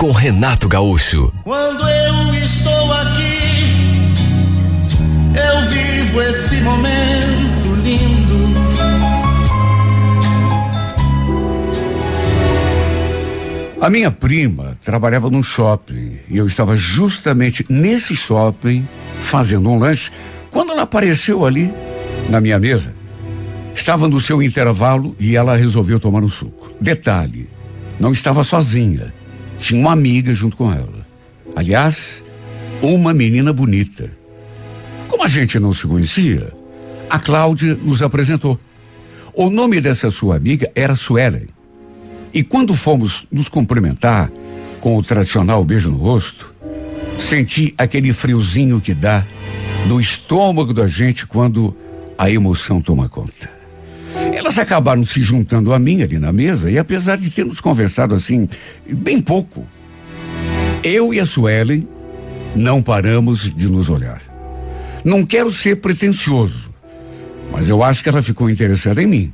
com Renato Gaúcho. Quando eu estou aqui, eu vivo esse momento lindo. A minha prima trabalhava num shopping e eu estava justamente nesse shopping fazendo um lanche quando ela apareceu ali na minha mesa. Estava no seu intervalo e ela resolveu tomar um suco. Detalhe, não estava sozinha. Tinha uma amiga junto com ela. Aliás, uma menina bonita. Como a gente não se conhecia, a Cláudia nos apresentou. O nome dessa sua amiga era Suelen. E quando fomos nos cumprimentar com o tradicional beijo no rosto, senti aquele friozinho que dá no estômago da gente quando a emoção toma conta. Elas acabaram se juntando a mim ali na mesa e apesar de termos conversado assim bem pouco, eu e a Suelen não paramos de nos olhar. Não quero ser pretensioso, mas eu acho que ela ficou interessada em mim.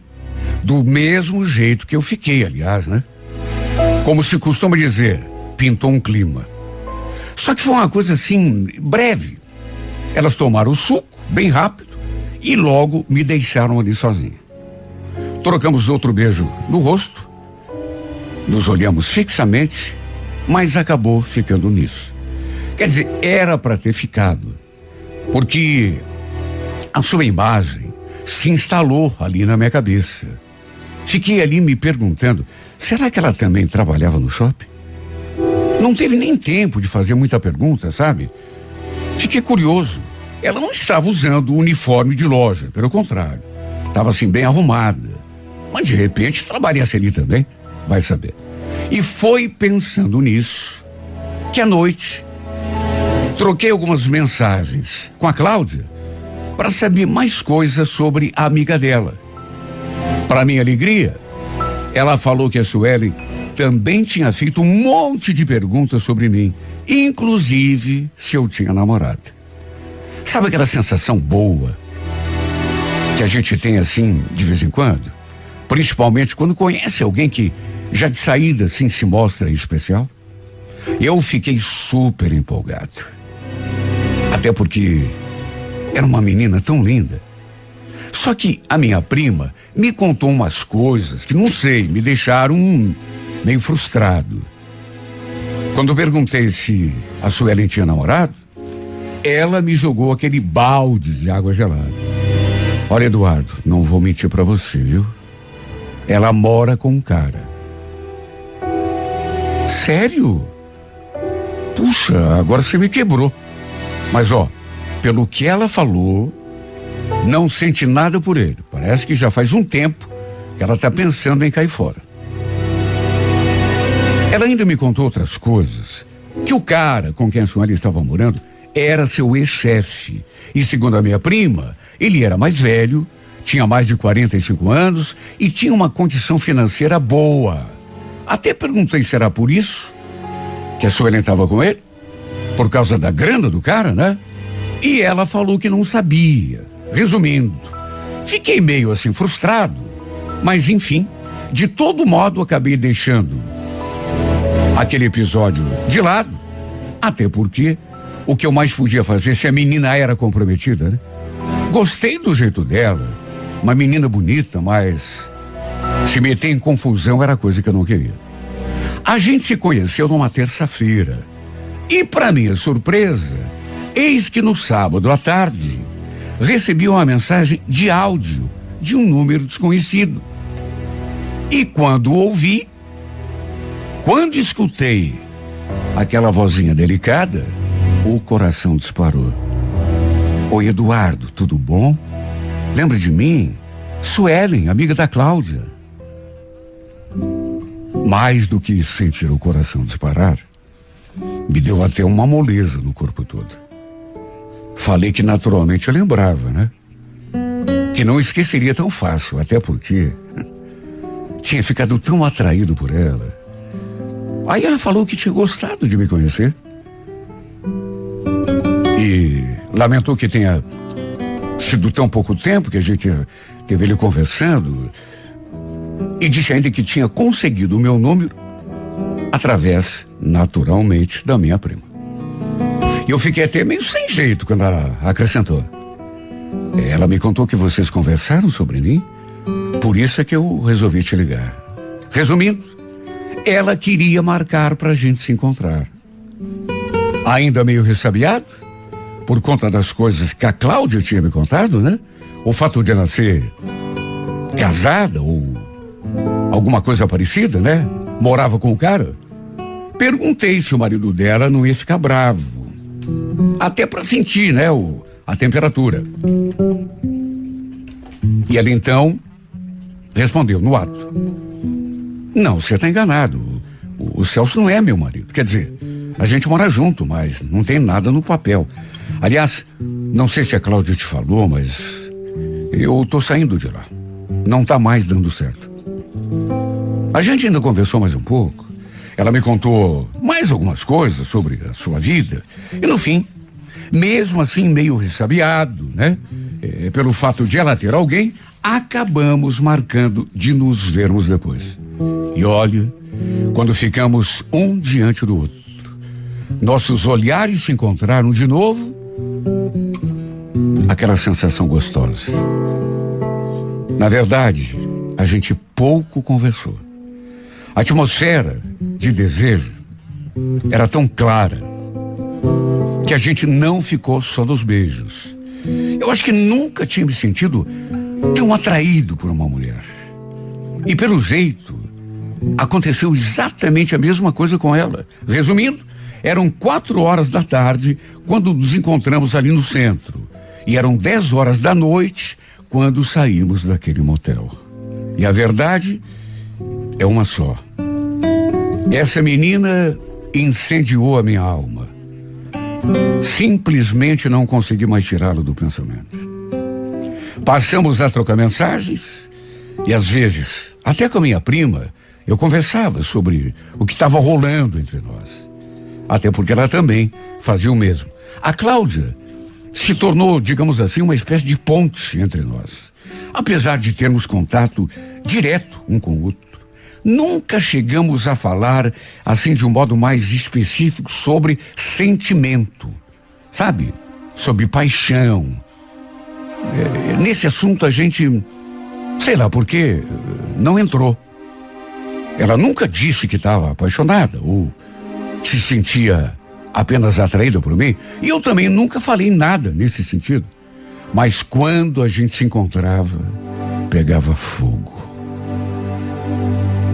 Do mesmo jeito que eu fiquei, aliás, né? Como se costuma dizer, pintou um clima. Só que foi uma coisa assim, breve. Elas tomaram o suco, bem rápido, e logo me deixaram ali sozinha. Trocamos outro beijo no rosto, nos olhamos fixamente, mas acabou ficando nisso. Quer dizer, era para ter ficado, porque a sua imagem se instalou ali na minha cabeça. Fiquei ali me perguntando: será que ela também trabalhava no shopping? Não teve nem tempo de fazer muita pergunta, sabe? Fiquei curioso. Ela não estava usando o uniforme de loja, pelo contrário. Estava assim bem arrumada. Mas de repente trabalhasse ali também, vai saber. E foi pensando nisso que à noite troquei algumas mensagens com a Cláudia para saber mais coisas sobre a amiga dela. Para minha alegria, ela falou que a Suelen também tinha feito um monte de perguntas sobre mim, inclusive se eu tinha namorado. Sabe aquela sensação boa que a gente tem assim de vez em quando? Principalmente quando conhece alguém que já de saída assim se mostra especial. Eu fiquei super empolgado. Até porque era uma menina tão linda. Só que a minha prima me contou umas coisas que não sei, me deixaram meio frustrado. Quando perguntei se a Suelen tinha namorado, ela me jogou aquele balde de água gelada. Olha, Eduardo, não vou mentir para você, viu? Ela mora com um cara. Sério? Puxa, agora você me quebrou. Mas ó, pelo que ela falou, não sente nada por ele. Parece que já faz um tempo que ela está pensando em cair fora. Ela ainda me contou outras coisas. Que o cara com quem a senhora estava morando era seu ex-chefe. E segundo a minha prima, ele era mais velho tinha mais de 45 anos e tinha uma condição financeira boa. Até perguntei se era por isso que a Suelen estava com ele, por causa da grana do cara, né? E ela falou que não sabia. Resumindo, fiquei meio assim frustrado, mas enfim, de todo modo acabei deixando aquele episódio de lado, até porque o que eu mais podia fazer se a menina era comprometida, né? Gostei do jeito dela uma menina bonita, mas se meter em confusão era coisa que eu não queria. A gente se conheceu numa terça-feira. E, para minha surpresa, eis que no sábado à tarde recebi uma mensagem de áudio de um número desconhecido. E quando ouvi, quando escutei aquela vozinha delicada, o coração disparou. Oi, Eduardo, tudo bom? Lembra de mim? Suelen, amiga da Cláudia. Mais do que sentir o coração disparar, Me deu até uma moleza no corpo todo. Falei que naturalmente eu lembrava, né? Que não esqueceria tão fácil, até porque tinha ficado tão atraído por ela. Aí ela falou que tinha gostado de me conhecer. E lamentou que tenha sido tão pouco tempo que a gente teve ele conversando. E disse ainda que tinha conseguido o meu número através, naturalmente, da minha prima. E eu fiquei até meio sem jeito quando ela acrescentou. Ela me contou que vocês conversaram sobre mim, por isso é que eu resolvi te ligar. Resumindo, ela queria marcar para a gente se encontrar. Ainda meio ressabiado, por conta das coisas que a Cláudia tinha me contado, né? O fato de ela ser casada ou alguma coisa parecida, né? Morava com o cara. Perguntei se o marido dela não ia ficar bravo. Até para sentir, né, o, a temperatura. E ela então respondeu no ato. Não, você está enganado. O, o Celso não é meu marido. Quer dizer, a gente mora junto, mas não tem nada no papel. Aliás, não sei se a Cláudia te falou, mas eu tô saindo de lá. Não tá mais dando certo. A gente ainda conversou mais um pouco. Ela me contou mais algumas coisas sobre a sua vida. E no fim, mesmo assim meio ressabiado, né? É, pelo fato de ela ter alguém, acabamos marcando de nos vermos depois. E olha, quando ficamos um diante do outro, nossos olhares se encontraram de novo, aquela sensação gostosa. Na verdade, a gente pouco conversou. A atmosfera de desejo era tão clara que a gente não ficou só nos beijos. Eu acho que nunca tinha me sentido tão atraído por uma mulher. E pelo jeito, aconteceu exatamente a mesma coisa com ela. Resumindo, eram quatro horas da tarde quando nos encontramos ali no centro. E eram dez horas da noite quando saímos daquele motel. E a verdade é uma só. Essa menina incendiou a minha alma. Simplesmente não consegui mais tirá-lo do pensamento. Passamos a trocar mensagens e às vezes, até com a minha prima, eu conversava sobre o que estava rolando entre nós. Até porque ela também fazia o mesmo. A Cláudia se tornou, digamos assim, uma espécie de ponte entre nós. Apesar de termos contato direto um com o outro. Nunca chegamos a falar, assim, de um modo mais específico, sobre sentimento. Sabe? Sobre paixão. É, nesse assunto a gente, sei lá por quê, não entrou. Ela nunca disse que estava apaixonada ou se sentia apenas atraída por mim. E eu também nunca falei nada nesse sentido. Mas quando a gente se encontrava, pegava fogo.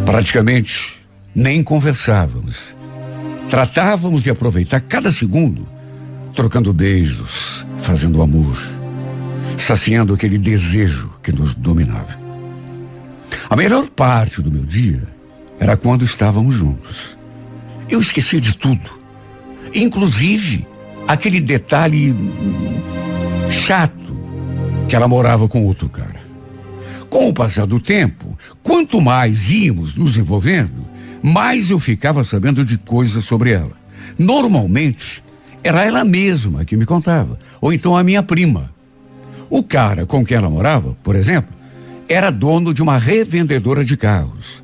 Praticamente nem conversávamos. Tratávamos de aproveitar cada segundo, trocando beijos, fazendo amor, saciando aquele desejo que nos dominava. A melhor parte do meu dia era quando estávamos juntos. Eu esqueci de tudo, inclusive aquele detalhe chato que ela morava com outro cara. Com o passar do tempo, quanto mais íamos nos envolvendo, mais eu ficava sabendo de coisas sobre ela. Normalmente, era ela mesma que me contava, ou então a minha prima. O cara com quem ela morava, por exemplo, era dono de uma revendedora de carros.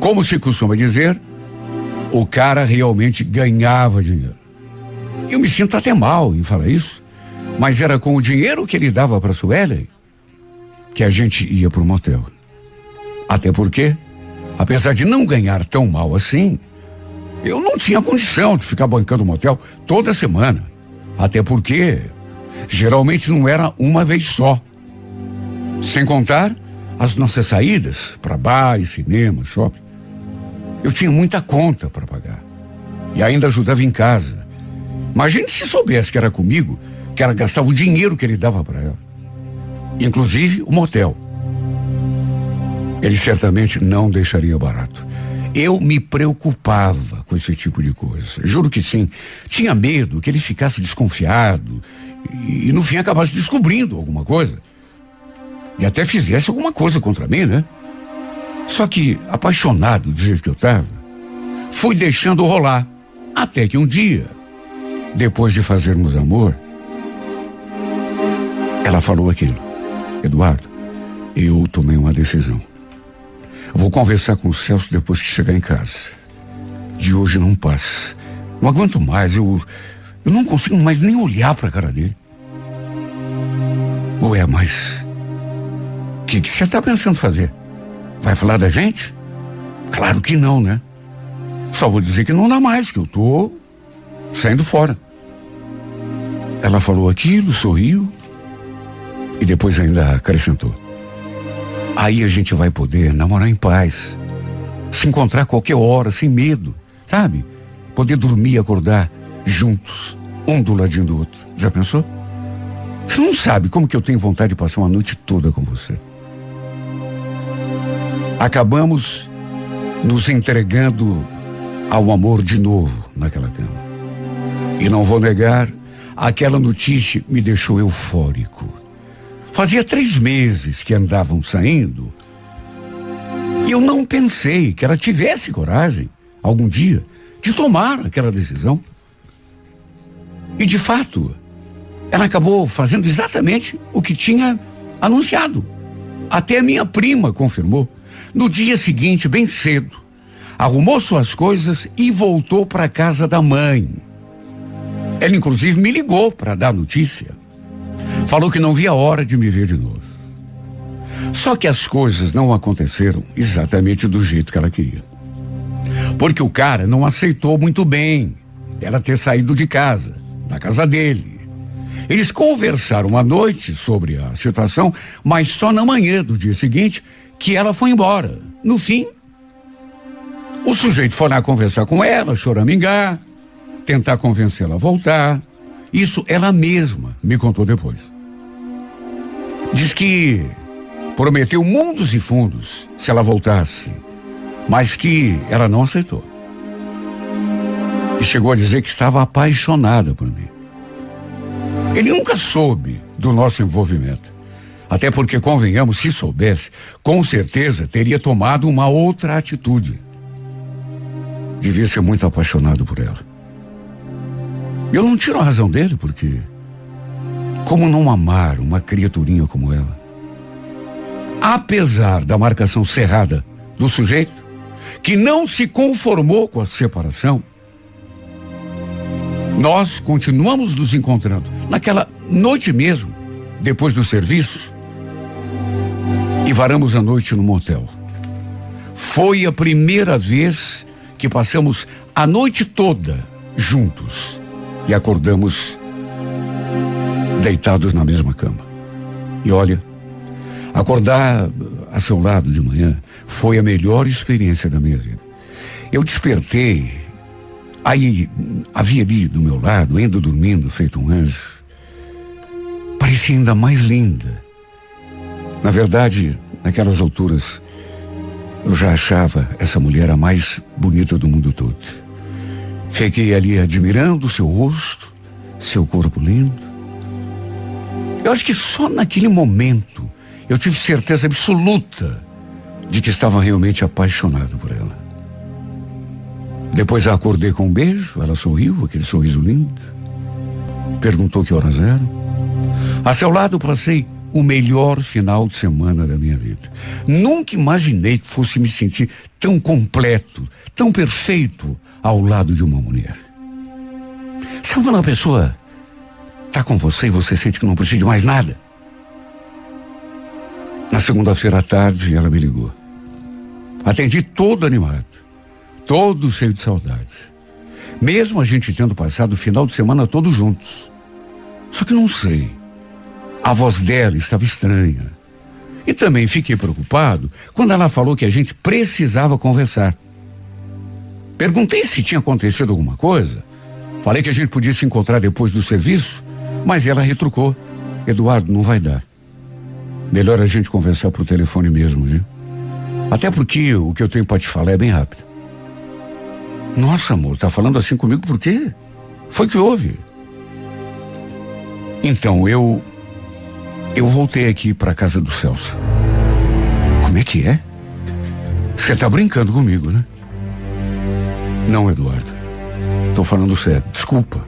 Como se costuma dizer, o cara realmente ganhava dinheiro. Eu me sinto até mal em falar isso, mas era com o dinheiro que ele dava para Suelen que a gente ia pro motel. Até porque, apesar de não ganhar tão mal assim, eu não tinha condição de ficar bancando motel toda semana. Até porque, geralmente não era uma vez só. Sem contar as nossas saídas para bares, cinema, shopping. Eu tinha muita conta para pagar. E ainda ajudava em casa. Imagine se soubesse que era comigo, que ela gastava o dinheiro que ele dava para ela inclusive o motel. Ele certamente não deixaria barato. Eu me preocupava com esse tipo de coisa. Juro que sim. Tinha medo que ele ficasse desconfiado e, e no fim acabasse descobrindo alguma coisa. E até fizesse alguma coisa contra mim, né? Só que, apaixonado do jeito que eu estava, fui deixando rolar. Até que um dia, depois de fazermos amor, ela falou aquilo. Eduardo, eu tomei uma decisão. Vou conversar com o Celso depois que chegar em casa. De hoje não passa. Não aguento mais, eu, eu não consigo mais nem olhar para a cara dele. Ué, mas o que, que você está pensando fazer? Vai falar da gente? Claro que não, né? Só vou dizer que não dá mais, que eu tô saindo fora. Ela falou aquilo, sorriu e depois ainda acrescentou. Aí a gente vai poder namorar em paz, se encontrar qualquer hora, sem medo, sabe? Poder dormir e acordar juntos, um do ladinho do outro. Já pensou? Você não sabe como que eu tenho vontade de passar uma noite toda com você. Acabamos nos entregando ao amor de novo naquela cama. E não vou negar, aquela notícia me deixou eufórico. Fazia três meses que andavam saindo e eu não pensei que ela tivesse coragem, algum dia, de tomar aquela decisão. E de fato, ela acabou fazendo exatamente o que tinha anunciado. Até a minha prima confirmou. No dia seguinte, bem cedo, arrumou suas coisas e voltou para a casa da mãe. Ela, inclusive, me ligou para dar notícia. Falou que não via a hora de me ver de novo. Só que as coisas não aconteceram exatamente do jeito que ela queria. Porque o cara não aceitou muito bem ela ter saído de casa, da casa dele. Eles conversaram à noite sobre a situação, mas só na manhã do dia seguinte que ela foi embora. No fim, o sujeito foi lá conversar com ela, choramingar, tentar convencê-la a voltar. Isso ela mesma me contou depois. Diz que prometeu mundos e fundos se ela voltasse, mas que ela não aceitou. E chegou a dizer que estava apaixonada por mim. Ele nunca soube do nosso envolvimento. Até porque, convenhamos, se soubesse, com certeza teria tomado uma outra atitude. Devia ser muito apaixonado por ela. Eu não tiro a razão dele, porque. Como não amar uma criaturinha como ela? Apesar da marcação cerrada do sujeito, que não se conformou com a separação, nós continuamos nos encontrando naquela noite mesmo, depois do serviço, e varamos a noite no motel. Foi a primeira vez que passamos a noite toda juntos e acordamos deitados na mesma cama. E olha, acordar a seu lado de manhã foi a melhor experiência da minha vida. Eu despertei, aí havia ali do meu lado, ainda dormindo, feito um anjo. Parecia ainda mais linda na verdade, naquelas alturas, eu já achava essa mulher a mais bonita do mundo todo. Fiquei ali admirando seu rosto, seu corpo lindo. Eu acho que só naquele momento eu tive certeza absoluta de que estava realmente apaixonado por ela. Depois a acordei com um beijo, ela sorriu, aquele sorriso lindo. Perguntou que horas eram. A seu lado passei o melhor final de semana da minha vida. Nunca imaginei que fosse me sentir tão completo, tão perfeito ao lado de uma mulher. Sabe quando a pessoa está com você e você sente que não precisa de mais nada? Na segunda-feira à tarde, ela me ligou. Atendi todo animado, todo cheio de saudade. Mesmo a gente tendo passado o final de semana todos juntos. Só que não sei. A voz dela estava estranha. E também fiquei preocupado quando ela falou que a gente precisava conversar. Perguntei se tinha acontecido alguma coisa. Falei que a gente podia se encontrar depois do serviço, mas ela retrucou. Eduardo, não vai dar. Melhor a gente conversar por telefone mesmo, viu? Até porque o que eu tenho para te falar é bem rápido. Nossa, amor, tá falando assim comigo por quê? Foi que houve. Então, eu. Eu voltei aqui para casa do Celso. Como é que é? Você tá brincando comigo, né? Não, Eduardo. Tô falando sério. Desculpa.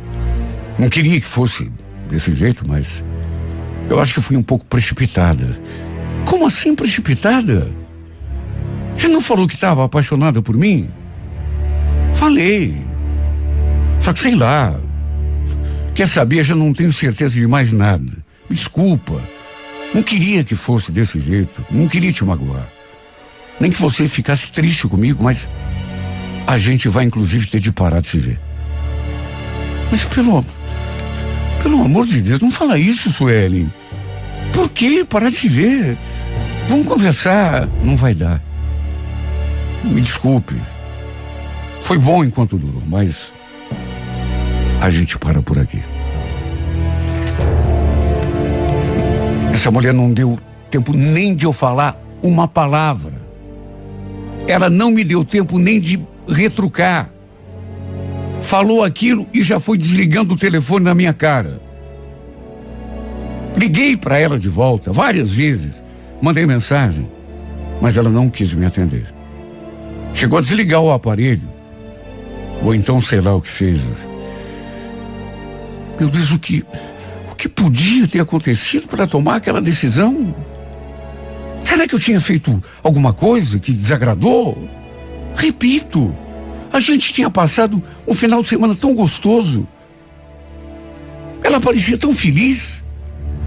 Não queria que fosse desse jeito, mas. Eu acho que fui um pouco precipitada. Como assim precipitada? Você não falou que estava apaixonada por mim? Falei. Só que sei lá. Quer saber, já não tenho certeza de mais nada. Me desculpa. Não queria que fosse desse jeito. Não queria te magoar. Nem que você ficasse triste comigo, mas a gente vai inclusive ter de parar de se ver. Mas pelo, pelo amor de Deus, não fala isso, Suelen. Por que parar de se ver? Vamos conversar. Não vai dar. Me desculpe. Foi bom enquanto durou, mas a gente para por aqui. Essa mulher não deu tempo nem de eu falar uma palavra. Ela não me deu tempo nem de retrucar. Falou aquilo e já foi desligando o telefone na minha cara. Liguei para ela de volta várias vezes, mandei mensagem, mas ela não quis me atender. Chegou a desligar o aparelho, ou então sei lá o que fez. Meu Deus, o que, que podia ter acontecido para tomar aquela decisão? Será que eu tinha feito alguma coisa que desagradou? Repito, a gente tinha passado um final de semana tão gostoso. Ela parecia tão feliz.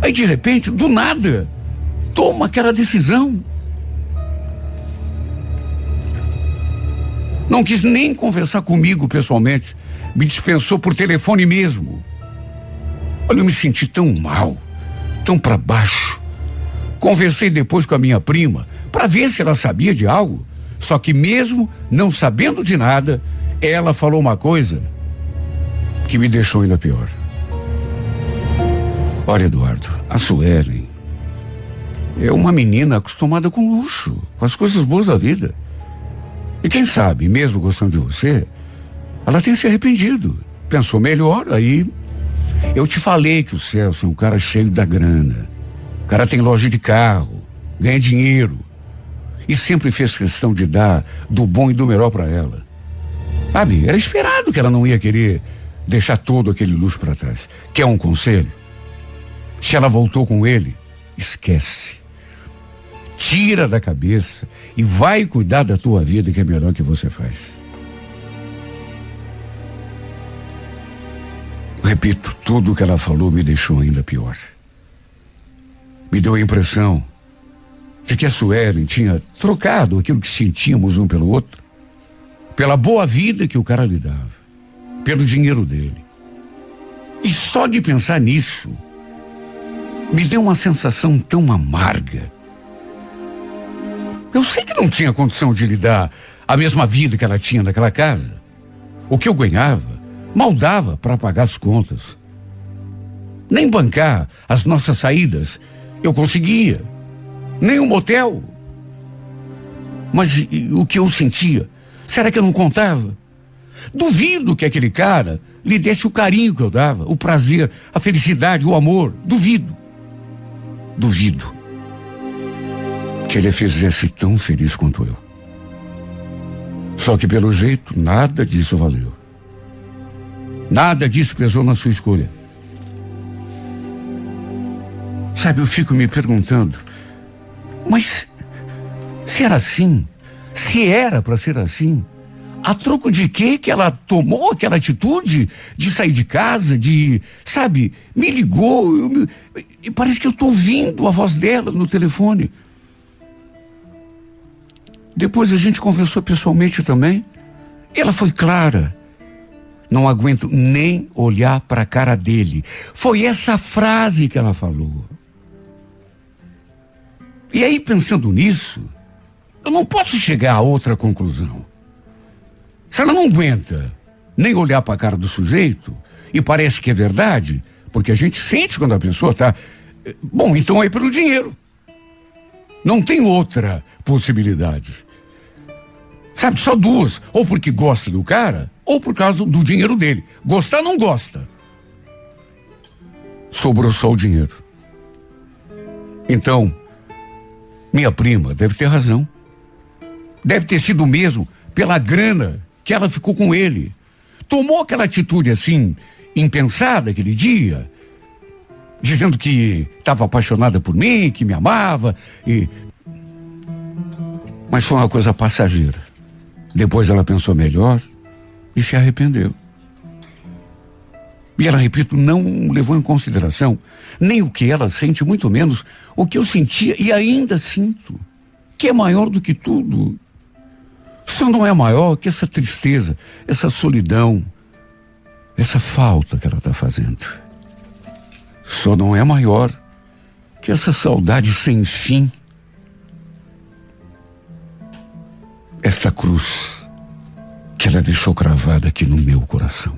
Aí de repente, do nada, toma aquela decisão. Não quis nem conversar comigo pessoalmente. Me dispensou por telefone mesmo. Olha, eu me senti tão mal, tão para baixo. Conversei depois com a minha prima para ver se ela sabia de algo. Só que mesmo não sabendo de nada, ela falou uma coisa que me deixou ainda pior. Olha, Eduardo, a Suelen é uma menina acostumada com luxo, com as coisas boas da vida. E quem sabe, mesmo gostando de você, ela tem se arrependido. Pensou melhor, aí. Eu te falei que o Celso é um cara cheio da grana. O cara tem loja de carro, ganha dinheiro e sempre fez questão de dar do bom e do melhor para ela. Sabe, era esperado que ela não ia querer deixar todo aquele luxo para trás. Quer um conselho? Se ela voltou com ele, esquece. Tira da cabeça e vai cuidar da tua vida, que é melhor que você faz. Repito, tudo o que ela falou me deixou ainda pior. Me deu a impressão de que a Suelen tinha trocado aquilo que sentíamos um pelo outro, pela boa vida que o cara lhe dava, pelo dinheiro dele. E só de pensar nisso, me deu uma sensação tão amarga. Eu sei que não tinha condição de lhe dar a mesma vida que ela tinha naquela casa. O que eu ganhava, mal dava para pagar as contas. Nem bancar as nossas saídas eu conseguia nem um motel. Mas o que eu sentia? Será que eu não contava? Duvido que aquele cara lhe desse o carinho que eu dava, o prazer, a felicidade, o amor. Duvido. Duvido que ele a fizesse tão feliz quanto eu. Só que pelo jeito nada disso valeu. Nada disso pesou na sua escolha. Sabe, eu fico me perguntando mas se era assim, se era para ser assim, a troco de quê que ela tomou aquela atitude de sair de casa, de, sabe, me ligou, eu me, e parece que eu estou ouvindo a voz dela no telefone. Depois a gente conversou pessoalmente também. Ela foi clara. Não aguento nem olhar para a cara dele. Foi essa frase que ela falou. E aí, pensando nisso, eu não posso chegar a outra conclusão. Se ela não aguenta nem olhar para a cara do sujeito, e parece que é verdade, porque a gente sente quando a pessoa está. Bom, então é pelo dinheiro. Não tem outra possibilidade. Sabe, só duas. Ou porque gosta do cara, ou por causa do dinheiro dele. Gostar não gosta. Sobrou só o dinheiro. Então, minha prima deve ter razão. Deve ter sido mesmo pela grana que ela ficou com ele. Tomou aquela atitude assim, impensada aquele dia, dizendo que estava apaixonada por mim, que me amava e mas foi uma coisa passageira. Depois ela pensou melhor e se arrependeu. E ela, repito, não levou em consideração nem o que ela sente, muito menos o que eu sentia e ainda sinto, que é maior do que tudo. Só não é maior que essa tristeza, essa solidão, essa falta que ela está fazendo. Só não é maior que essa saudade sem fim esta cruz que ela deixou cravada aqui no meu coração.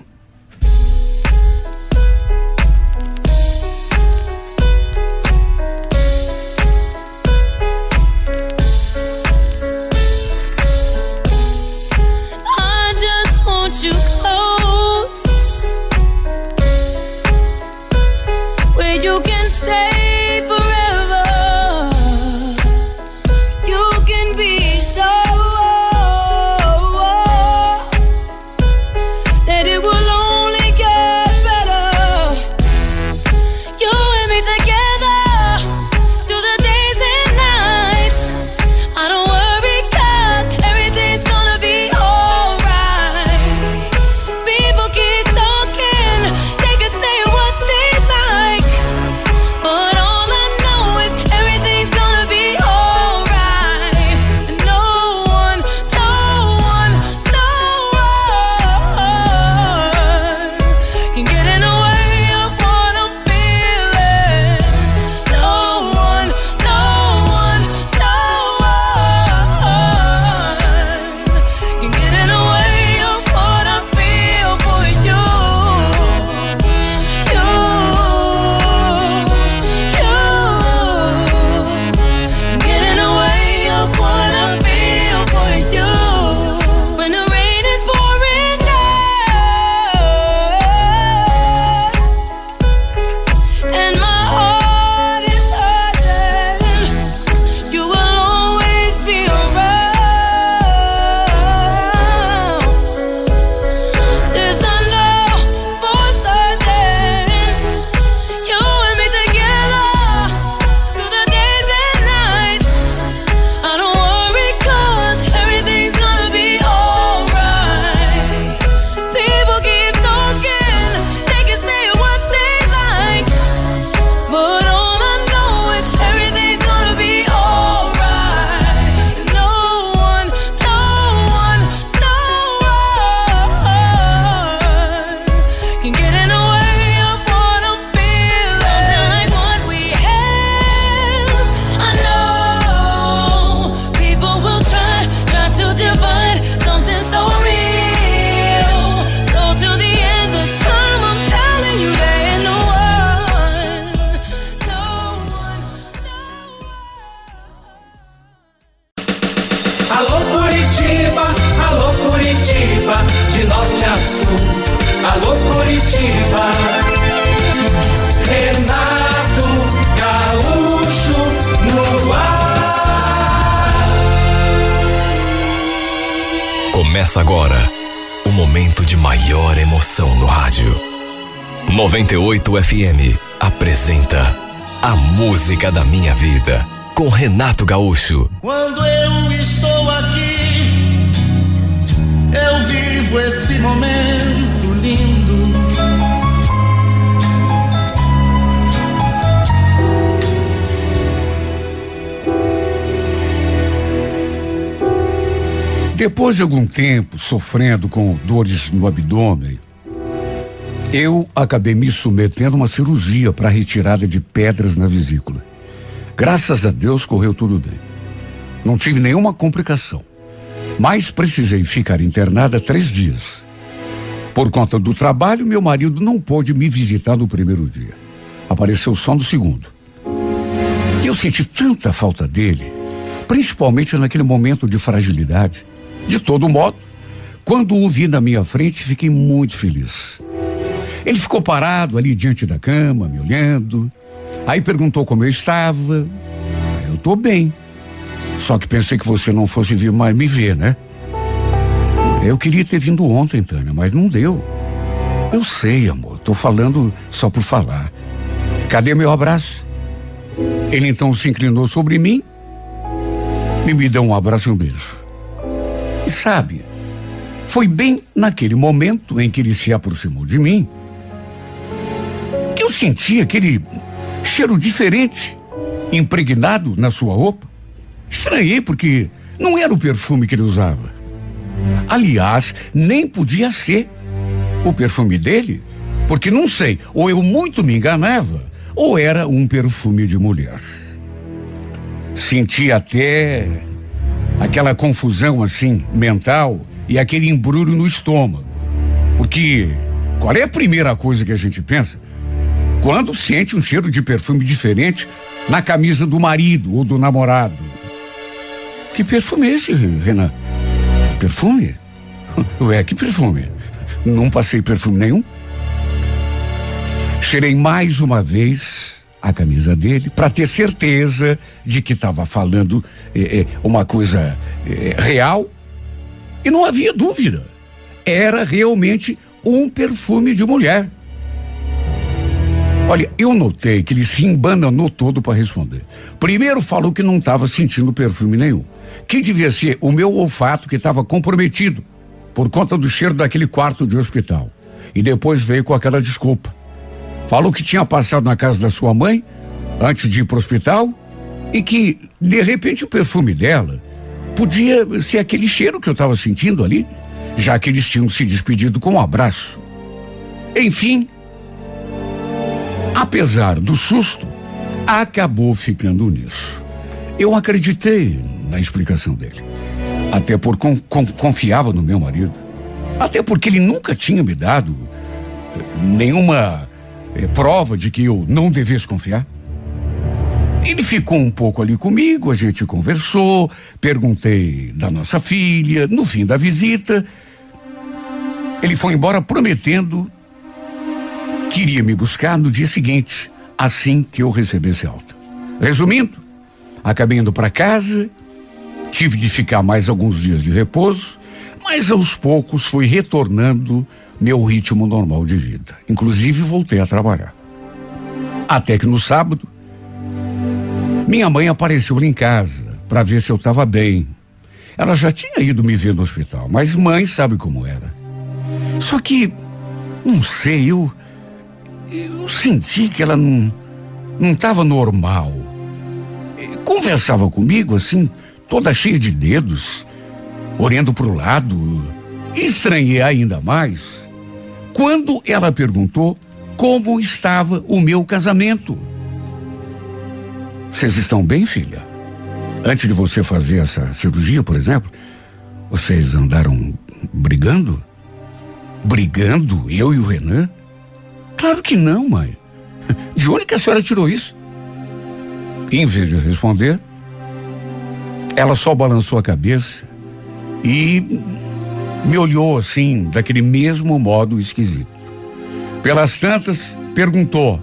98 FM apresenta A Música da Minha Vida com Renato Gaúcho. Quando eu estou aqui, eu vivo esse momento lindo. Depois de algum tempo sofrendo com dores no abdômen, eu acabei me submetendo a uma cirurgia para retirada de pedras na vesícula. Graças a Deus correu tudo bem. Não tive nenhuma complicação. Mas precisei ficar internada três dias. Por conta do trabalho, meu marido não pôde me visitar no primeiro dia. Apareceu só no segundo. Eu senti tanta falta dele, principalmente naquele momento de fragilidade. De todo modo, quando o vi na minha frente, fiquei muito feliz. Ele ficou parado ali diante da cama, me olhando. Aí perguntou como eu estava. Eu estou bem. Só que pensei que você não fosse vir mais me ver, né? Eu queria ter vindo ontem, Tânia, mas não deu. Eu sei, amor. Tô falando só por falar. Cadê meu abraço? Ele então se inclinou sobre mim e me deu um abraço e um beijo. E sabe, foi bem naquele momento em que ele se aproximou de mim senti aquele cheiro diferente impregnado na sua roupa. Estranhei porque não era o perfume que ele usava. Aliás, nem podia ser o perfume dele, porque não sei, ou eu muito me enganava, ou era um perfume de mulher. Senti até aquela confusão assim mental e aquele embrulho no estômago. Porque qual é a primeira coisa que a gente pensa quando sente um cheiro de perfume diferente na camisa do marido ou do namorado? Que perfume é esse, Renan? Perfume? Ué, que perfume? Não passei perfume nenhum. Cheirei mais uma vez a camisa dele para ter certeza de que estava falando eh, eh, uma coisa eh, real. E não havia dúvida. Era realmente um perfume de mulher. Olha, eu notei que ele se embananou todo para responder. Primeiro falou que não estava sentindo perfume nenhum, que devia ser o meu olfato que estava comprometido por conta do cheiro daquele quarto de hospital. E depois veio com aquela desculpa. Falou que tinha passado na casa da sua mãe antes de ir para o hospital e que, de repente, o perfume dela podia ser aquele cheiro que eu estava sentindo ali, já que eles tinham se despedido com um abraço. Enfim, apesar do susto, acabou ficando nisso. Eu acreditei na explicação dele. Até por con, con, confiava no meu marido. Até porque ele nunca tinha me dado eh, nenhuma é, prova de que eu não devesse confiar. Ele ficou um pouco ali comigo, a gente conversou, perguntei da nossa filha. No fim da visita, ele foi embora prometendo que iria me buscar no dia seguinte, assim que eu recebesse alta. Resumindo, acabei indo para casa, tive de ficar mais alguns dias de repouso, mas aos poucos fui retornando meu ritmo normal de vida. Inclusive voltei a trabalhar. Até que no sábado, minha mãe apareceu em casa para ver se eu estava bem. Ela já tinha ido me ver no hospital, mas mãe sabe como era. Só que, não sei, eu, eu senti que ela não não estava normal. Conversava comigo assim, toda cheia de dedos, olhando para o lado. Estranhei ainda mais quando ela perguntou como estava o meu casamento. Vocês estão bem, filha? Antes de você fazer essa cirurgia, por exemplo, vocês andaram brigando? Brigando, eu e o Renan? Claro que não, mãe. De onde que a senhora tirou isso? Em vez de responder, ela só balançou a cabeça e me olhou assim, daquele mesmo modo esquisito. Pelas tantas, perguntou: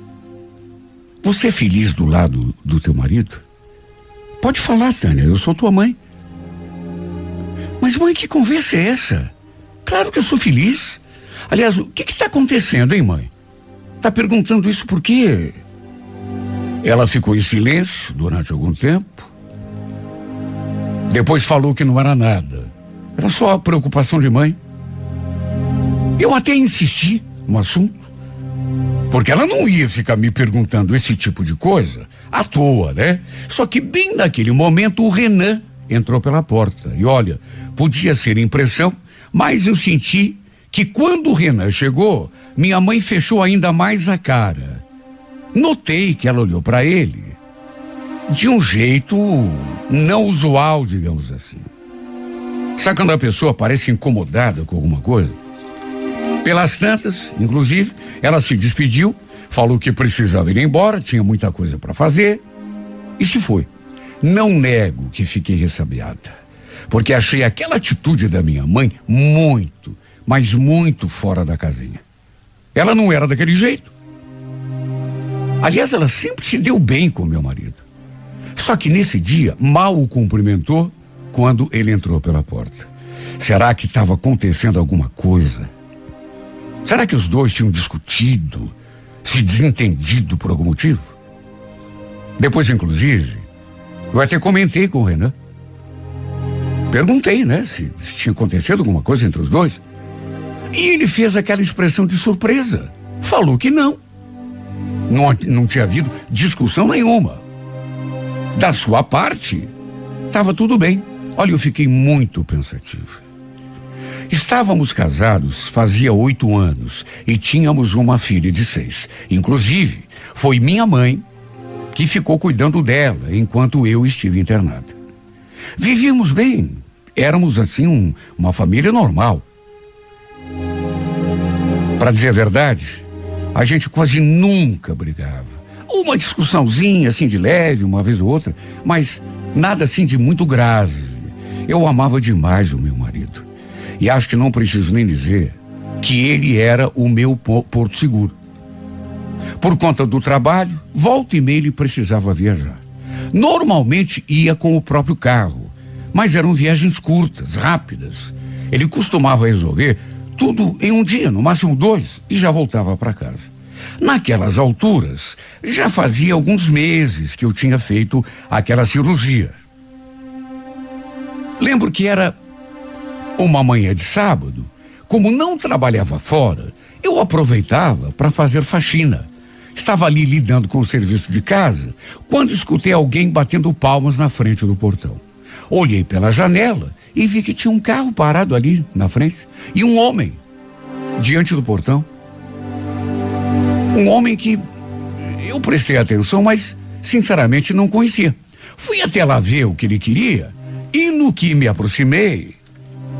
Você é feliz do lado do teu marido? Pode falar, Tânia, eu sou tua mãe. Mas, mãe, que conversa é essa? Claro que eu sou feliz. Aliás, o que está acontecendo, hein, mãe? Tá perguntando isso por quê? Ela ficou em silêncio durante algum tempo. Depois falou que não era nada. Era só a preocupação de mãe. Eu até insisti no assunto. Porque ela não ia ficar me perguntando esse tipo de coisa à toa, né? Só que bem naquele momento o Renan entrou pela porta. E olha, podia ser impressão, mas eu senti que quando o Renan chegou, minha mãe fechou ainda mais a cara. Notei que ela olhou para ele de um jeito não usual, digamos assim. Sabe quando a pessoa parece incomodada com alguma coisa? Pelas tantas, inclusive, ela se despediu, falou que precisava ir embora, tinha muita coisa para fazer e se foi. Não nego que fiquei ressabiada. porque achei aquela atitude da minha mãe muito, mas muito fora da casinha. Ela não era daquele jeito. Aliás, ela sempre se deu bem com meu marido. Só que nesse dia, mal o cumprimentou quando ele entrou pela porta. Será que estava acontecendo alguma coisa? Será que os dois tinham discutido, se desentendido por algum motivo? Depois, inclusive, eu até comentei com o Renan. Perguntei, né, se, se tinha acontecido alguma coisa entre os dois. E ele fez aquela expressão de surpresa. Falou que não. Não, não tinha havido discussão nenhuma. Da sua parte, estava tudo bem. Olha, eu fiquei muito pensativo. Estávamos casados fazia oito anos e tínhamos uma filha de seis. Inclusive, foi minha mãe que ficou cuidando dela enquanto eu estive internado. Vivíamos bem, éramos assim um, uma família normal. Para dizer a verdade, a gente quase nunca brigava. Uma discussãozinha assim de leve, uma vez ou outra, mas nada assim de muito grave. Eu amava demais o meu marido. E acho que não preciso nem dizer que ele era o meu porto seguro. Por conta do trabalho, volta e meia ele precisava viajar. Normalmente ia com o próprio carro, mas eram viagens curtas, rápidas. Ele costumava resolver tudo em um dia, no máximo dois, e já voltava para casa. Naquelas alturas, já fazia alguns meses que eu tinha feito aquela cirurgia. Lembro que era uma manhã de sábado, como não trabalhava fora, eu aproveitava para fazer faxina. Estava ali lidando com o serviço de casa quando escutei alguém batendo palmas na frente do portão. Olhei pela janela e vi que tinha um carro parado ali na frente e um homem diante do portão. Um homem que eu prestei atenção, mas sinceramente não conhecia. Fui até lá ver o que ele queria e no que me aproximei,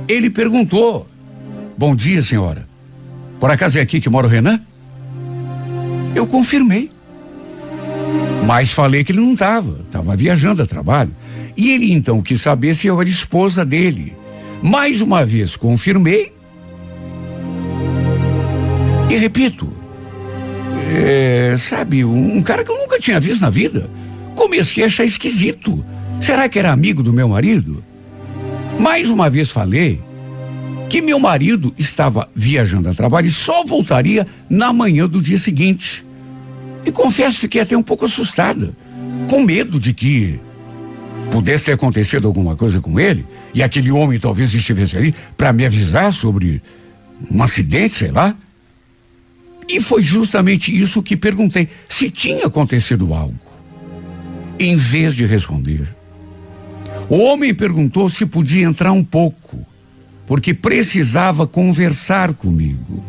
ele perguntou: Bom dia, senhora. Por acaso é aqui que mora o Renan? Eu confirmei. Mas falei que ele não estava, estava viajando a trabalho. E ele então quis saber se eu era esposa dele. Mais uma vez confirmei. E repito, é, sabe, um, cara que eu nunca tinha visto na vida. Comecei a achar esquisito. Será que era amigo do meu marido? Mais uma vez falei que meu marido estava viajando a trabalho e só voltaria na manhã do dia seguinte. E confesso, fiquei até um pouco assustada, com medo de que pudesse ter acontecido alguma coisa com ele e aquele homem talvez estivesse ali para me avisar sobre um acidente, sei lá. E foi justamente isso que perguntei, se tinha acontecido algo. Em vez de responder, o homem perguntou se podia entrar um pouco, porque precisava conversar comigo.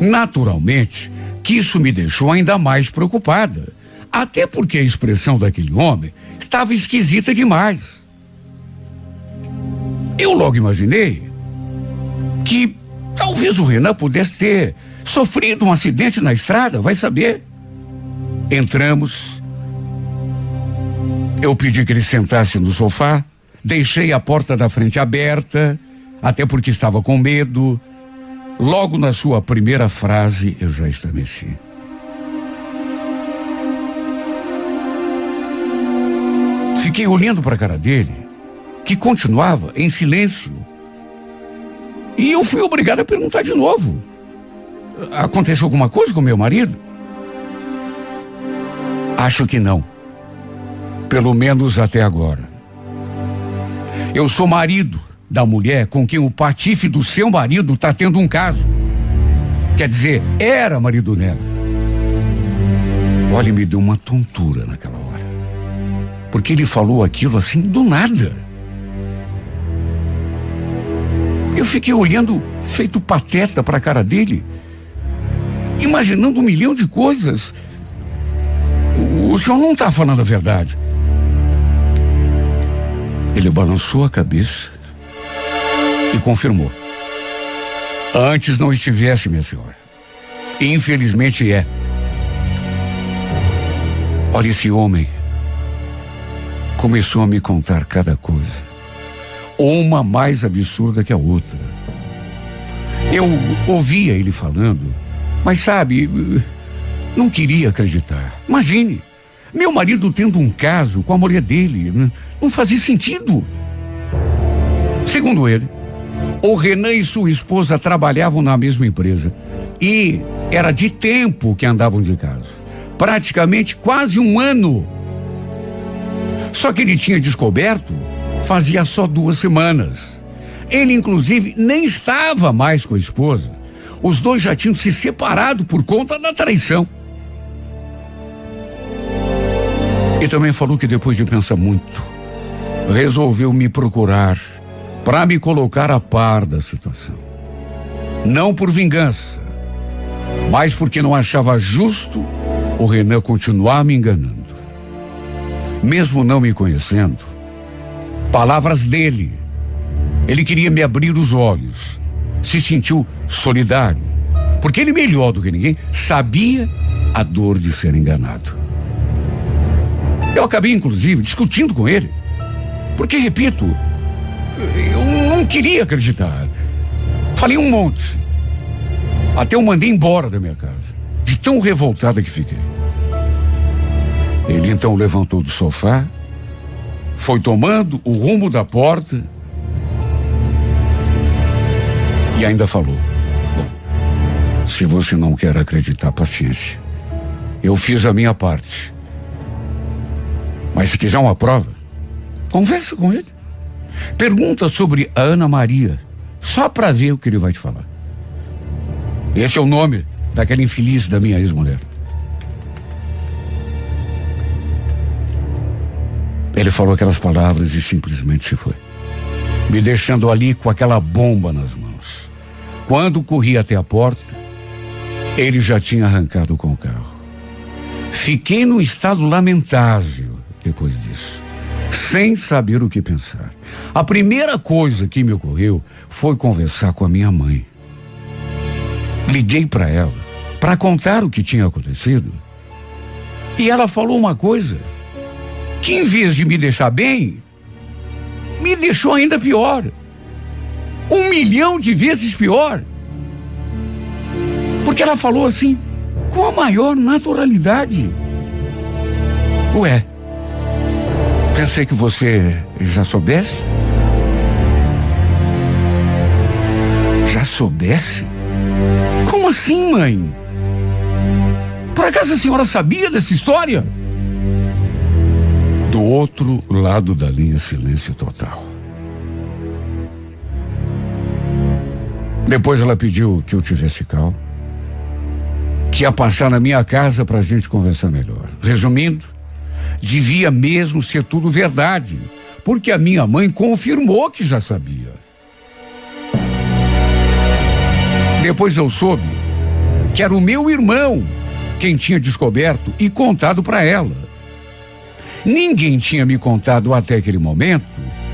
Naturalmente, que isso me deixou ainda mais preocupada, até porque a expressão daquele homem estava esquisita demais. Eu logo imaginei que talvez o Renan pudesse ter sofrido um acidente na estrada, vai saber. Entramos eu pedi que ele sentasse no sofá, deixei a porta da frente aberta, até porque estava com medo. Logo na sua primeira frase, eu já estremeci. Fiquei olhando para a cara dele, que continuava em silêncio. E eu fui obrigado a perguntar de novo: Aconteceu alguma coisa com meu marido? Acho que não pelo menos até agora. Eu sou marido da mulher com quem o patife do seu marido está tendo um caso. Quer dizer, era marido dela. Olha, me deu uma tontura naquela. Porque ele falou aquilo assim do nada. Eu fiquei olhando, feito pateta para a cara dele, imaginando um milhão de coisas. O, o senhor não está falando a verdade. Ele balançou a cabeça e confirmou. Antes não estivesse, minha senhora. Infelizmente é. Olha, esse homem começou a me contar cada coisa. uma mais absurda que a outra. Eu ouvia ele falando, mas sabe, não queria acreditar. Imagine, meu marido tendo um caso com a mulher dele, não fazia sentido. Segundo ele, o Renan e sua esposa trabalhavam na mesma empresa e era de tempo que andavam de casa. Praticamente quase um ano. Só que ele tinha descoberto fazia só duas semanas. Ele, inclusive, nem estava mais com a esposa. Os dois já tinham se separado por conta da traição. E também falou que depois de pensar muito, resolveu me procurar para me colocar a par da situação. Não por vingança, mas porque não achava justo o Renan continuar me enganando. Mesmo não me conhecendo, palavras dele, ele queria me abrir os olhos, se sentiu solidário, porque ele, melhor do que ninguém, sabia a dor de ser enganado. Eu acabei, inclusive, discutindo com ele, porque, repito, eu não queria acreditar. Falei um monte. Até eu mandei embora da minha casa. De tão revoltada que fiquei. Ele então levantou do sofá, foi tomando o rumo da porta e ainda falou: Bom, se você não quer acreditar, paciência. Eu fiz a minha parte. Mas se quiser uma prova, conversa com ele. Pergunta sobre a Ana Maria, só para ver o que ele vai te falar. Esse é o nome daquela infeliz da minha ex-mulher. Ele falou aquelas palavras e simplesmente se foi, me deixando ali com aquela bomba nas mãos. Quando corri até a porta, ele já tinha arrancado com o carro. Fiquei num estado lamentável depois disso sem saber o que pensar. A primeira coisa que me ocorreu foi conversar com a minha mãe. Liguei para ela para contar o que tinha acontecido. E ela falou uma coisa que, em vez de me deixar bem, me deixou ainda pior. Um milhão de vezes pior. Porque ela falou assim, com a maior naturalidade. Ué, Pensei que você já soubesse. Já soubesse? Como assim, mãe? Por acaso a senhora sabia dessa história? Do outro lado da linha, silêncio total. Depois ela pediu que eu tivesse calma, que ia passar na minha casa para a gente conversar melhor. Resumindo, devia mesmo ser tudo verdade, porque a minha mãe confirmou que já sabia. Depois eu soube que era o meu irmão quem tinha descoberto e contado para ela. Ninguém tinha me contado até aquele momento,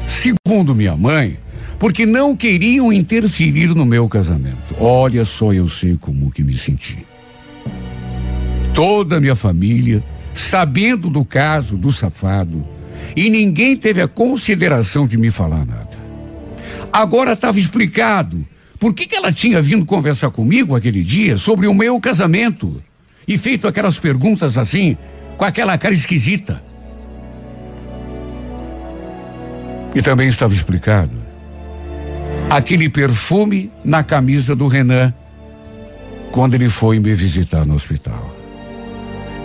segundo minha mãe, porque não queriam interferir no meu casamento. Olha só, eu sei como que me senti. Toda a minha família sabendo do caso do safado, e ninguém teve a consideração de me falar nada. Agora estava explicado por que, que ela tinha vindo conversar comigo aquele dia sobre o meu casamento e feito aquelas perguntas assim, com aquela cara esquisita. E também estava explicado aquele perfume na camisa do Renan quando ele foi me visitar no hospital.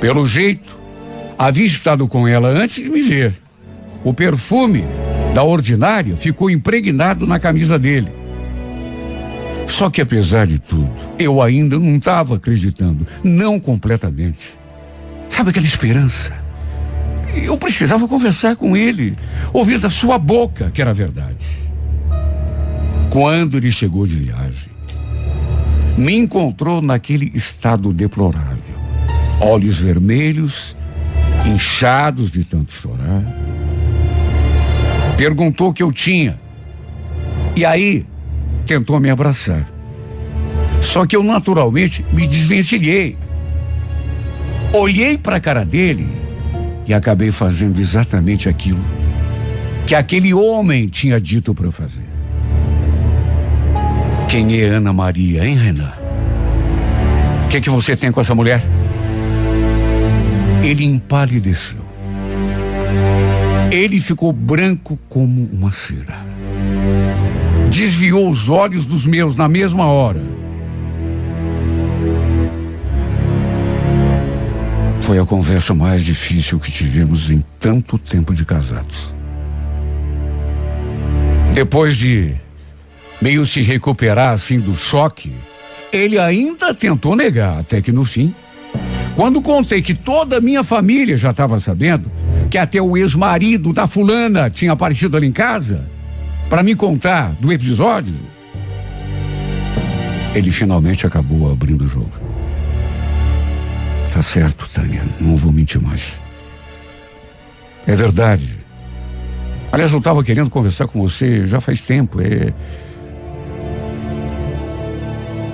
Pelo jeito, havia estado com ela antes de me ver. O perfume da ordinária ficou impregnado na camisa dele. Só que apesar de tudo, eu ainda não estava acreditando, não completamente. Sabe aquela esperança? Eu precisava conversar com ele, ouvir da sua boca que era verdade. Quando ele chegou de viagem, me encontrou naquele estado deplorável olhos vermelhos, inchados de tanto chorar. Perguntou o que eu tinha. E aí, tentou me abraçar. Só que eu naturalmente me desvencilhei. Olhei para a cara dele e acabei fazendo exatamente aquilo que aquele homem tinha dito para fazer. Quem é Ana Maria, hein, Renan? O que, que você tem com essa mulher? Ele empalideceu. Ele ficou branco como uma cera. Desviou os olhos dos meus na mesma hora. Foi a conversa mais difícil que tivemos em tanto tempo de casados. Depois de meio se recuperar assim do choque, ele ainda tentou negar, até que no fim, quando contei que toda a minha família já estava sabendo, que até o ex-marido da fulana tinha aparecido ali em casa, para me contar do episódio, ele finalmente acabou abrindo o jogo. Tá certo, Tânia, não vou mentir mais. É verdade. Aliás, eu estava querendo conversar com você já faz tempo. É,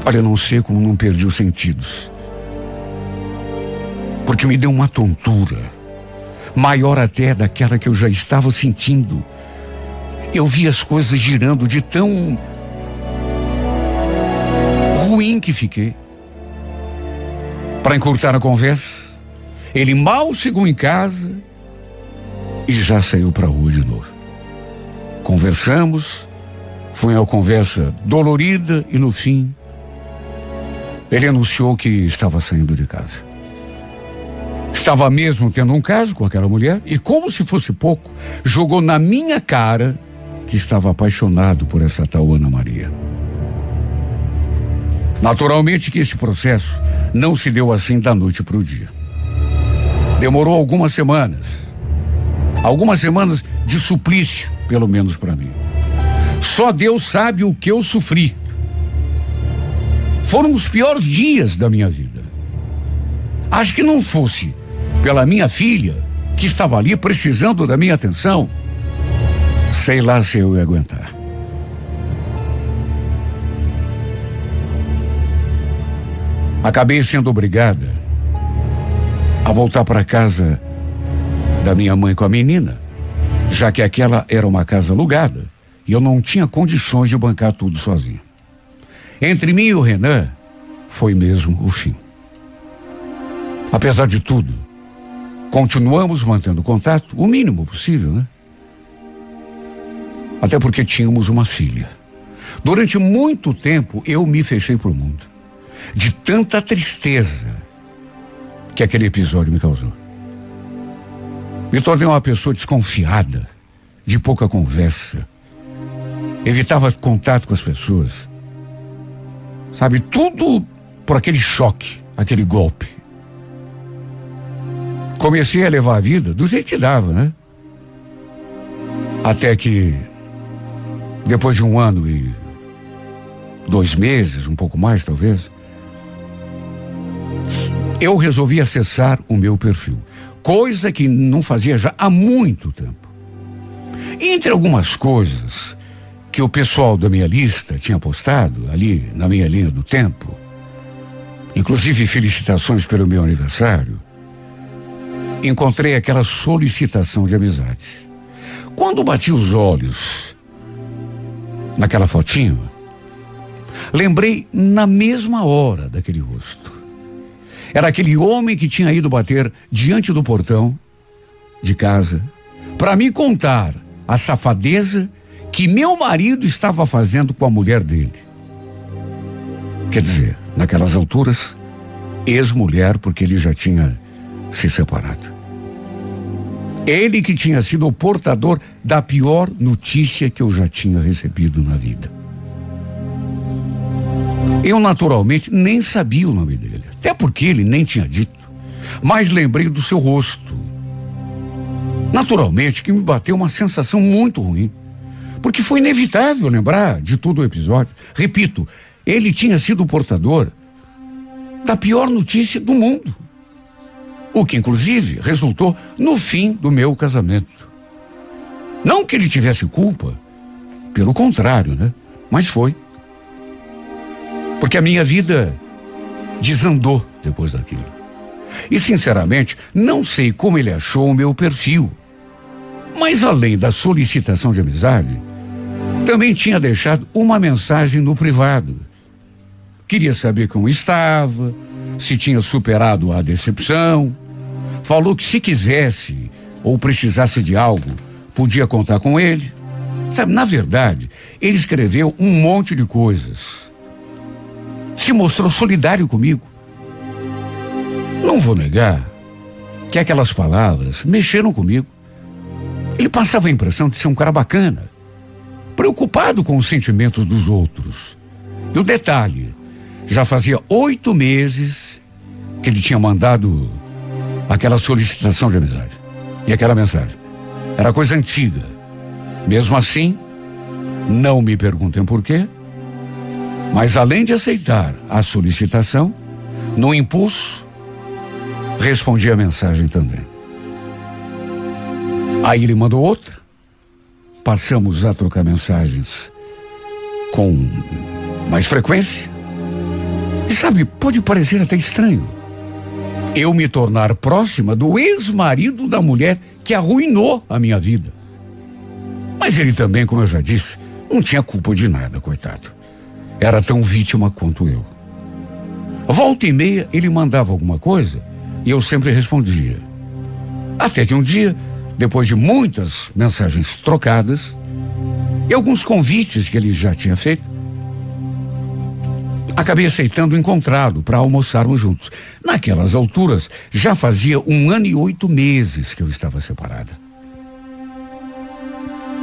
Olha, não sei como não perdi os sentidos. Porque me deu uma tontura, maior até daquela que eu já estava sentindo. Eu vi as coisas girando de tão ruim que fiquei. Para encurtar a conversa, ele mal chegou em casa e já saiu para a rua de novo. Conversamos, foi uma conversa dolorida e no fim ele anunciou que estava saindo de casa. Estava mesmo tendo um caso com aquela mulher e, como se fosse pouco, jogou na minha cara que estava apaixonado por essa tal Ana Maria. Naturalmente que esse processo não se deu assim da noite para o dia. Demorou algumas semanas. Algumas semanas de suplício, pelo menos para mim. Só Deus sabe o que eu sofri foram os piores dias da minha vida. Acho que não fosse pela minha filha, que estava ali precisando da minha atenção, sei lá se eu ia aguentar. Acabei sendo obrigada a voltar para casa da minha mãe com a menina, já que aquela era uma casa alugada e eu não tinha condições de bancar tudo sozinho. Entre mim e o Renan, foi mesmo o fim. Apesar de tudo, continuamos mantendo contato, o mínimo possível, né? Até porque tínhamos uma filha. Durante muito tempo eu me fechei para o mundo. De tanta tristeza que aquele episódio me causou. Me tornei uma pessoa desconfiada, de pouca conversa. Evitava contato com as pessoas. Sabe, tudo por aquele choque, aquele golpe. Comecei a levar a vida do jeito que dava, né? Até que, depois de um ano e dois meses, um pouco mais talvez, eu resolvi acessar o meu perfil. Coisa que não fazia já há muito tempo. Entre algumas coisas que o pessoal da minha lista tinha postado ali na minha linha do tempo, inclusive felicitações pelo meu aniversário, encontrei aquela solicitação de amizade. Quando bati os olhos naquela fotinho, lembrei na mesma hora daquele rosto. Era aquele homem que tinha ido bater diante do portão de casa para me contar a safadeza que meu marido estava fazendo com a mulher dele. Quer dizer, naquelas alturas, ex-mulher, porque ele já tinha se separado. Ele que tinha sido o portador da pior notícia que eu já tinha recebido na vida. Eu, naturalmente, nem sabia o nome dele, até porque ele nem tinha dito, mas lembrei do seu rosto. Naturalmente que me bateu uma sensação muito ruim. Porque foi inevitável lembrar de todo o episódio. Repito, ele tinha sido portador da pior notícia do mundo. O que, inclusive, resultou no fim do meu casamento. Não que ele tivesse culpa, pelo contrário, né? Mas foi. Porque a minha vida desandou depois daquilo. E, sinceramente, não sei como ele achou o meu perfil. Mas além da solicitação de amizade, também tinha deixado uma mensagem no privado. Queria saber como estava, se tinha superado a decepção. Falou que se quisesse ou precisasse de algo, podia contar com ele. Sabe, na verdade, ele escreveu um monte de coisas. Se mostrou solidário comigo. Não vou negar que aquelas palavras mexeram comigo. Ele passava a impressão de ser um cara bacana, preocupado com os sentimentos dos outros. E o detalhe, já fazia oito meses que ele tinha mandado aquela solicitação de amizade e aquela mensagem. Era coisa antiga. Mesmo assim, não me perguntem por quê, mas além de aceitar a solicitação, no impulso, respondi a mensagem também. Aí ele mandou outra. Passamos a trocar mensagens com mais frequência. E sabe, pode parecer até estranho eu me tornar próxima do ex-marido da mulher que arruinou a minha vida. Mas ele também, como eu já disse, não tinha culpa de nada, coitado. Era tão vítima quanto eu. Volta e meia ele mandava alguma coisa e eu sempre respondia. Até que um dia, depois de muitas mensagens trocadas e alguns convites que ele já tinha feito, acabei aceitando encontrá-lo para almoçarmos juntos. Naquelas alturas, já fazia um ano e oito meses que eu estava separada.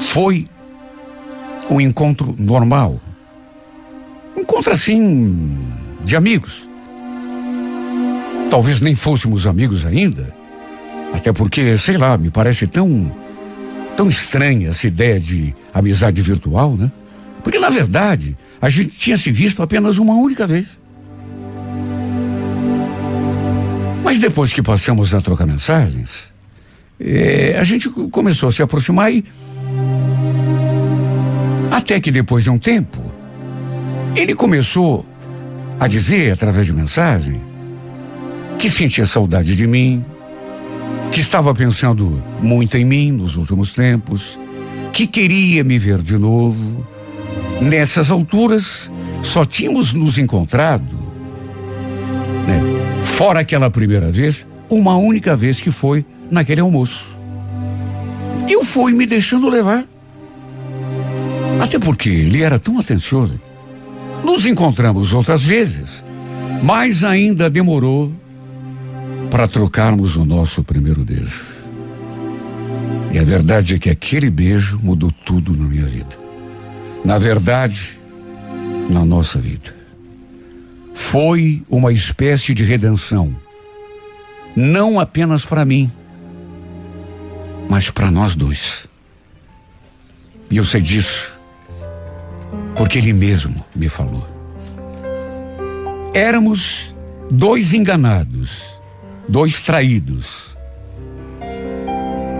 Foi um encontro normal. Encontro assim, de amigos. Talvez nem fôssemos amigos ainda. Até porque, sei lá, me parece tão. tão estranha essa ideia de amizade virtual, né? Porque, na verdade, a gente tinha se visto apenas uma única vez. Mas depois que passamos a trocar mensagens, é, a gente começou a se aproximar e. Até que depois de um tempo, ele começou a dizer, através de mensagem, que sentia saudade de mim, que estava pensando muito em mim nos últimos tempos, que queria me ver de novo Nessas alturas, só tínhamos nos encontrado, né, fora aquela primeira vez, uma única vez que foi naquele almoço. Eu fui me deixando levar. Até porque ele era tão atencioso. Nos encontramos outras vezes, mas ainda demorou para trocarmos o nosso primeiro beijo. E a verdade é que aquele beijo mudou tudo na minha vida na verdade, na nossa vida. Foi uma espécie de redenção, não apenas para mim, mas para nós dois. E eu sei disso, porque ele mesmo me falou. Éramos dois enganados, dois traídos.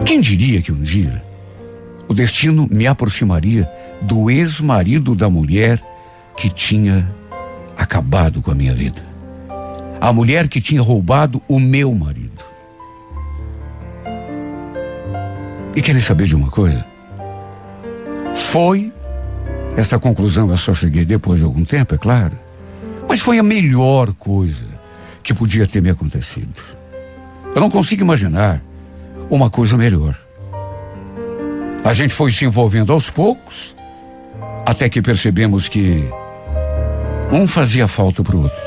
Quem diria que um dia o destino me aproximaria do ex-marido da mulher que tinha acabado com a minha vida. A mulher que tinha roubado o meu marido. E querem saber de uma coisa? Foi, esta conclusão eu só cheguei depois de algum tempo, é claro, mas foi a melhor coisa que podia ter me acontecido. Eu não consigo imaginar uma coisa melhor. A gente foi se envolvendo aos poucos, até que percebemos que um fazia falta para o outro.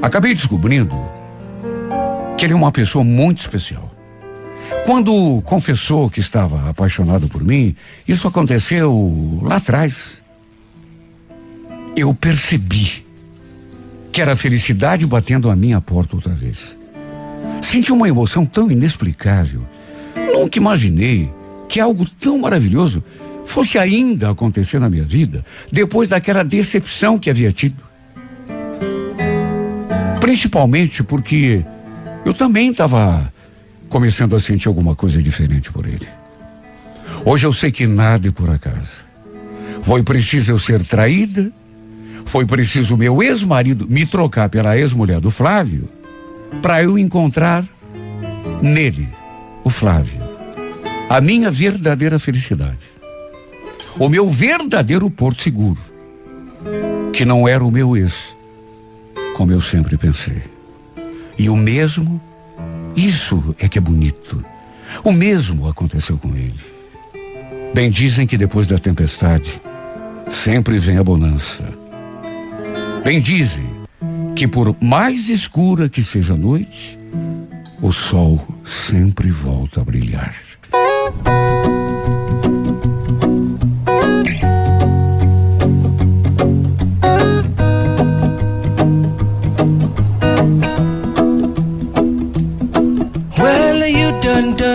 Acabei descobrindo que ele é uma pessoa muito especial. Quando confessou que estava apaixonado por mim, isso aconteceu lá atrás. Eu percebi que era a felicidade batendo a minha porta outra vez. Senti uma emoção tão inexplicável. Nunca imaginei que algo tão maravilhoso fosse ainda acontecer na minha vida depois daquela decepção que havia tido. Principalmente porque eu também estava começando a sentir alguma coisa diferente por ele. Hoje eu sei que nada é por acaso. Foi preciso eu ser traída, foi preciso meu ex-marido me trocar pela ex-mulher do Flávio, para eu encontrar nele, o Flávio a minha verdadeira felicidade, o meu verdadeiro porto seguro, que não era o meu ex, como eu sempre pensei. E o mesmo, isso é que é bonito. O mesmo aconteceu com ele. Bem dizem que depois da tempestade sempre vem a bonança. Bem dizem que por mais escura que seja a noite, o sol sempre volta a brilhar.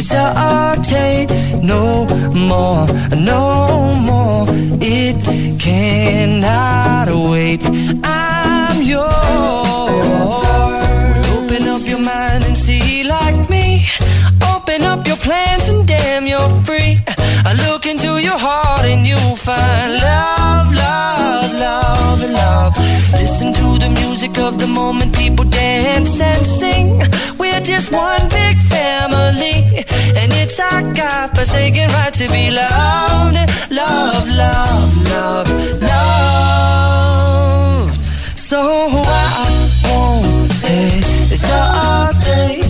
hesitate no more, no more. It cannot wait. I'm yours. Open up your mind and see like me. Open up your plans and damn, you're free. I look into your heart and you'll find love, love, love, love. Listen to the music of the moment, people dance and sing. We're just one big family, and it's our God-forsaken right to be loved, love, love, love, love. So I won't hesitate no